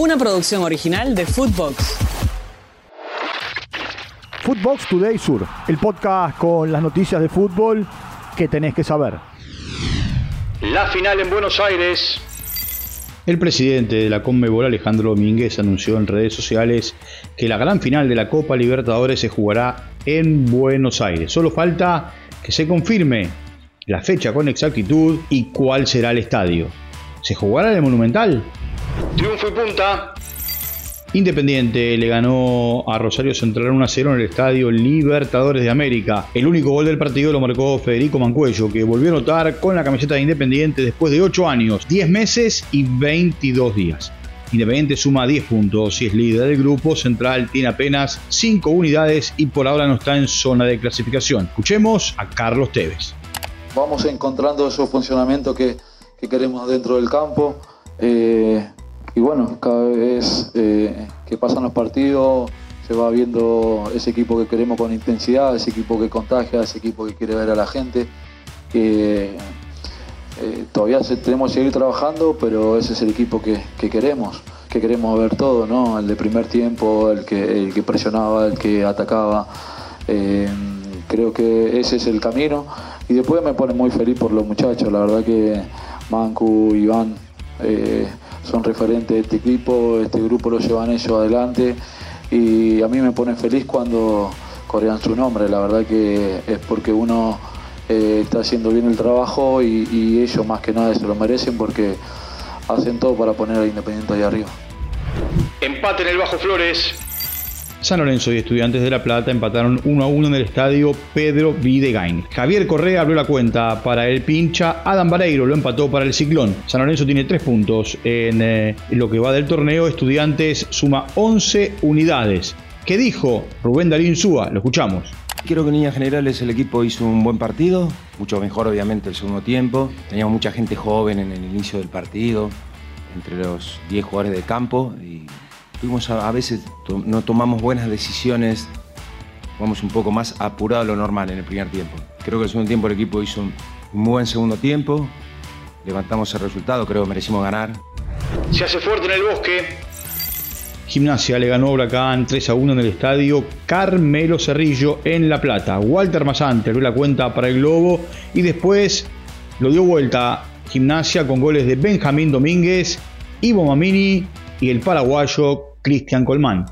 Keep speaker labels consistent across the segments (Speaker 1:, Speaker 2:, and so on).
Speaker 1: una producción original de Footbox.
Speaker 2: Footbox Today Sur, el podcast con las noticias de fútbol que tenés que saber.
Speaker 3: La final en Buenos Aires.
Speaker 4: El presidente de la Conmebol, Alejandro Domínguez, anunció en redes sociales que la gran final de la Copa Libertadores se jugará en Buenos Aires. Solo falta que se confirme la fecha con exactitud y cuál será el estadio. ¿Se jugará en el Monumental?
Speaker 3: Triunfo y punta.
Speaker 4: Independiente le ganó a Rosario Central 1 a 0 en el estadio Libertadores de América. El único gol del partido lo marcó Federico Mancuello, que volvió a anotar con la camiseta de Independiente después de 8 años, 10 meses y 22 días. Independiente suma 10 puntos y es líder del grupo. Central tiene apenas 5 unidades y por ahora no está en zona de clasificación. Escuchemos a Carlos Tevez.
Speaker 5: Vamos encontrando esos funcionamientos que, que queremos dentro del campo. Eh, y bueno, cada vez eh, que pasan los partidos se va viendo ese equipo que queremos con intensidad, ese equipo que contagia, ese equipo que quiere ver a la gente. Que, eh, todavía tenemos que seguir trabajando, pero ese es el equipo que, queremos, que queremos ver todo, ¿no? El de primer tiempo, el que, presionaba, el que atacaba. Eh, creo que ese es el camino. Y después me pone muy feliz por los muchachos, la verdad que Mancu, Iván, son referentes de este equipo, este grupo lo llevan ellos adelante y a mí me pone feliz cuando corean su nombre, la verdad que es porque uno eh, está haciendo bien el trabajo y, ellos más que nada se lo merecen porque hacen todo para poner a Independiente ahí arriba.
Speaker 3: Empate en el Bajo Flores.
Speaker 4: San Lorenzo y Estudiantes de La Plata empataron 1 a 1 en el estadio Pedro Videgain. Javier Correa abrió la cuenta para el pincha, Adam Vareiro lo empató para el Ciclón. San Lorenzo tiene 3 puntos en eh, lo que va del torneo, Estudiantes suma 11 unidades. ¿Qué dijo Rubén Darín Súa? Lo escuchamos.
Speaker 6: Creo que en líneas generales el equipo hizo un buen partido, mucho mejor obviamente el segundo tiempo. Teníamos mucha gente joven en el inicio del partido, entre los 10 jugadores de campo y a, veces no tomamos buenas decisiones, vamos un poco más apurado de lo normal en el primer tiempo. Creo que el segundo tiempo el equipo hizo un, muy buen segundo tiempo, levantamos el resultado, creo que merecimos ganar.
Speaker 3: Se hace fuerte en el bosque.
Speaker 4: Gimnasia le ganó a Huracán 3 a 1 en el estadio Carmelo Cerrillo en La Plata. Walter Mazante abrió la cuenta para el Globo y después lo dio vuelta Gimnasia con goles de Benjamín Domínguez, Ivo Mamini y el paraguayo Cristian Colmán.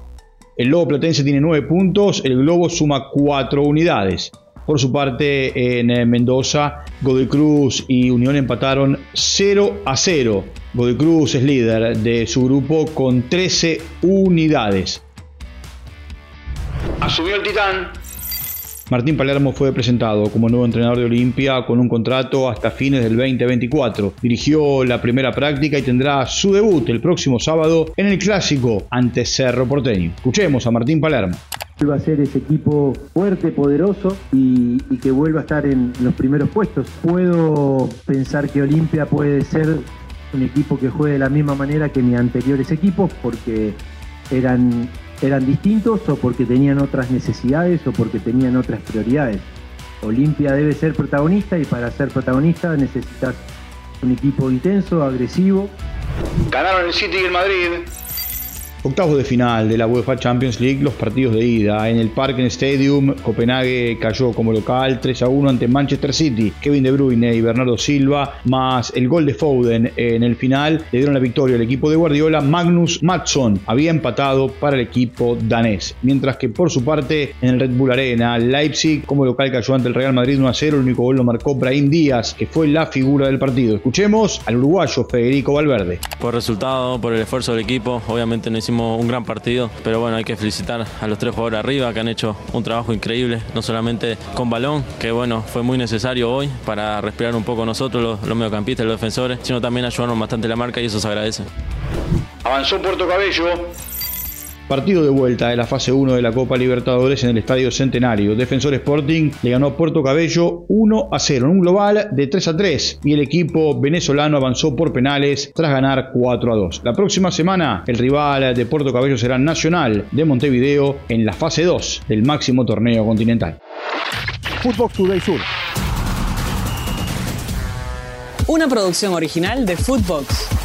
Speaker 4: El Lobo Platense tiene 9 puntos, el Globo suma 4 unidades. Por su parte, en eh, Mendoza, Godoy Cruz y Unión empataron 0 a 0. Godoy Cruz es líder de su grupo con 13 unidades.
Speaker 3: Asumió el Titán
Speaker 4: Martín Palermo fue presentado como nuevo entrenador de Olimpia con un contrato hasta fines del 2024. Dirigió la primera práctica y tendrá su debut el próximo sábado en el clásico ante Cerro Porteño. Escuchemos a Martín Palermo
Speaker 7: vuelva a ser ese equipo fuerte, poderoso y, y, que vuelva a estar en los primeros puestos. Puedo pensar que Olimpia puede ser un equipo que juegue de la misma manera que mis anteriores equipos porque eran eran distintos o porque tenían otras necesidades o porque tenían otras prioridades. Olimpia debe ser protagonista y para ser protagonista necesitas un equipo intenso, agresivo.
Speaker 3: Ganaron el City y el Madrid.
Speaker 4: Octavos de final de la UEFA Champions League, los partidos de ida. En el Parken Stadium, Copenhague cayó como local 3 a 1 ante Manchester City. Kevin De Bruyne y Bernardo Silva, más el gol de Foden en el final, le dieron la victoria al equipo de Guardiola. Magnus Matson había empatado para el equipo danés. Mientras que por su parte, en el Red Bull Arena, Leipzig como local cayó ante el Real Madrid 1 a 0. El único gol lo marcó Brahim Díaz, que fue la figura del partido. Escuchemos al uruguayo Federico Valverde.
Speaker 8: Por resultado, por el esfuerzo del equipo, obviamente no hicimos un gran partido, pero bueno, hay que felicitar a los tres jugadores arriba que han hecho un trabajo increíble, no solamente con balón, que bueno, fue muy necesario hoy para respirar un poco nosotros, los, los mediocampistas, los defensores, sino también ayudarnos bastante la marca y eso se agradece.
Speaker 3: Avanzó Puerto Cabello,
Speaker 4: Partido de vuelta de la fase 1 de la Copa Libertadores en el Estadio Centenario. Defensor Sporting le ganó a Puerto Cabello 1 a 0 en un global de 3 a 3 y el equipo venezolano avanzó por penales tras ganar 4 a 2. La próxima semana el rival de Puerto Cabello será Nacional de Montevideo en la fase 2 del máximo torneo continental.
Speaker 2: Footbox Today Sur.
Speaker 1: Una producción original de Footbox.